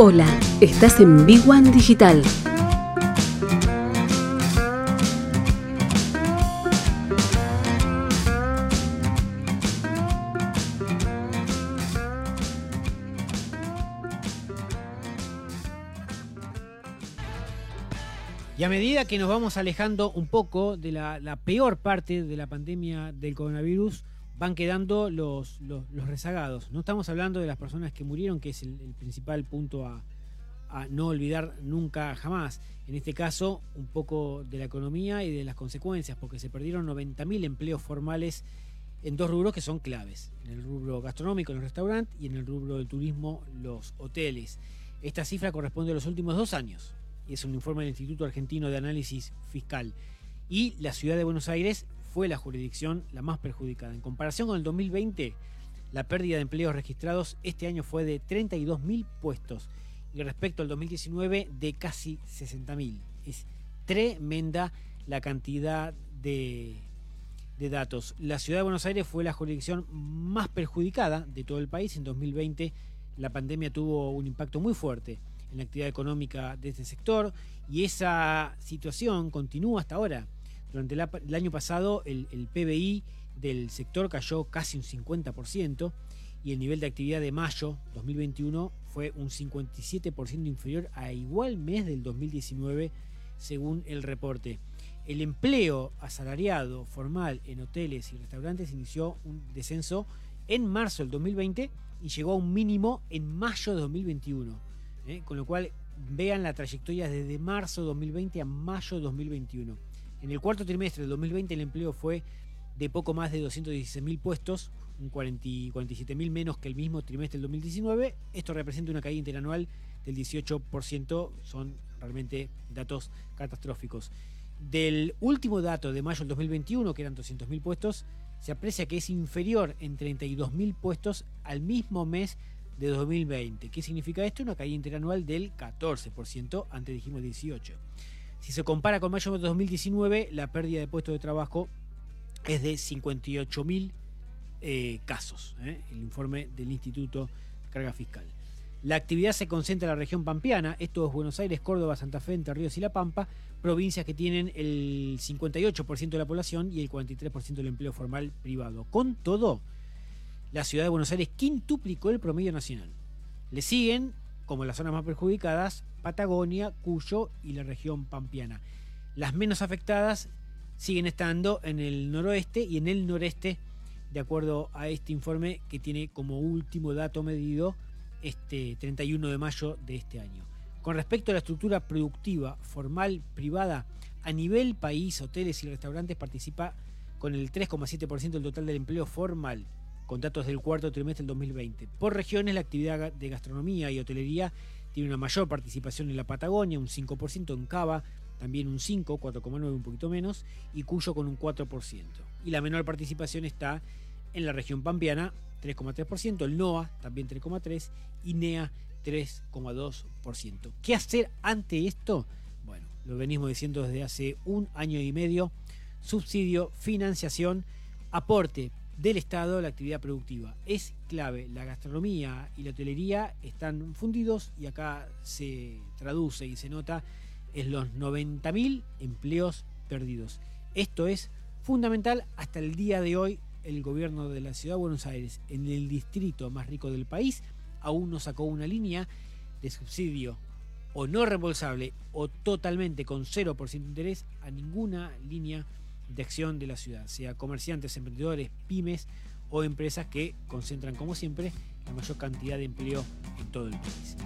Hola, estás en Big One Digital. Y a medida que nos vamos alejando un poco de la, la peor parte de la pandemia del coronavirus, van quedando los, los, los rezagados. No estamos hablando de las personas que murieron, que es el, principal punto a, no olvidar nunca jamás. En este caso, un poco de la economía y de las consecuencias, porque se perdieron 90.000 empleos formales en dos rubros que son claves, en el rubro gastronómico, en el restaurante, y en el rubro del turismo, los hoteles. Esta cifra corresponde a los últimos dos años, y es un informe del Instituto Argentino de Análisis Fiscal. Y la ciudad de Buenos Aires fue la jurisdicción la más perjudicada. En comparación con el 2020, la pérdida de empleos registrados este año fue de 32.000 puestos y respecto al 2019 de casi 60.000. Es tremenda la cantidad de, de datos. La ciudad de Buenos Aires fue la jurisdicción más perjudicada de todo el país. En 2020 la pandemia tuvo un impacto muy fuerte en la actividad económica de este sector y esa situación continúa hasta ahora. Durante el año pasado el, PBI del sector cayó casi un 50% y el nivel de actividad de mayo 2021 fue un 57% inferior a igual mes del 2019 según el reporte. El empleo asalariado formal en hoteles y restaurantes inició un descenso en marzo del 2020 y llegó a un mínimo en mayo de 2021. ¿eh? Con lo cual vean la trayectoria desde marzo de 2020 a mayo de 2021. En el cuarto trimestre del 2020 el empleo fue de poco más de 216.000 puestos, un 47.000 menos que el mismo trimestre del 2019. Esto representa una caída interanual del 18%, son realmente datos catastróficos. Del último dato de mayo del 2021, que eran 200.000 puestos, se aprecia que es inferior en 32.000 puestos al mismo mes de 2020. ¿Qué significa esto? Una caída interanual del 14%, antes dijimos 18%. Si se compara con mayo de 2019, la pérdida de puestos de trabajo es de 58.000 eh, casos, ¿eh? el informe del Instituto de Carga Fiscal. La actividad se concentra en la región pampeana, esto es Buenos Aires, Córdoba, Santa Fe, Entre Ríos y La Pampa, provincias que tienen el 58% de la población y el 43% del empleo formal privado. Con todo, la ciudad de Buenos Aires quintuplicó el promedio nacional. Le siguen, como las zonas más perjudicadas, Patagonia, Cuyo y la región pampeana. Las menos afectadas siguen estando en el noroeste y en el noreste, de acuerdo a este informe que tiene como último dato medido este 31 de mayo de este año. Con respecto a la estructura productiva formal privada, a nivel país, hoteles y restaurantes participa con el 3,7% del total del empleo formal, con datos del cuarto trimestre del 2020. Por regiones, la actividad de gastronomía y hotelería tiene una mayor participación en la Patagonia, un 5%, en Cava también un 5, 4,9 un poquito menos, y Cuyo con un 4%. Y la menor participación está en la región pampeana, 3,3%, el NOA también 3,3% y NEA 3,2%. ¿Qué hacer ante esto? Bueno, lo venimos diciendo desde hace un año y medio, subsidio, financiación, aporte del Estado la actividad productiva. Es clave, la gastronomía y la hotelería están fundidos y acá se traduce y se nota en los 90.000 empleos perdidos. Esto es fundamental hasta el día de hoy. El gobierno de la ciudad de Buenos Aires, en el distrito más rico del país, aún no sacó una línea de subsidio o no reembolsable o totalmente con 0% de interés a ninguna línea de acción de la ciudad, sea comerciantes, emprendedores, pymes o empresas que concentran, como siempre, la mayor cantidad de empleo en todo el país.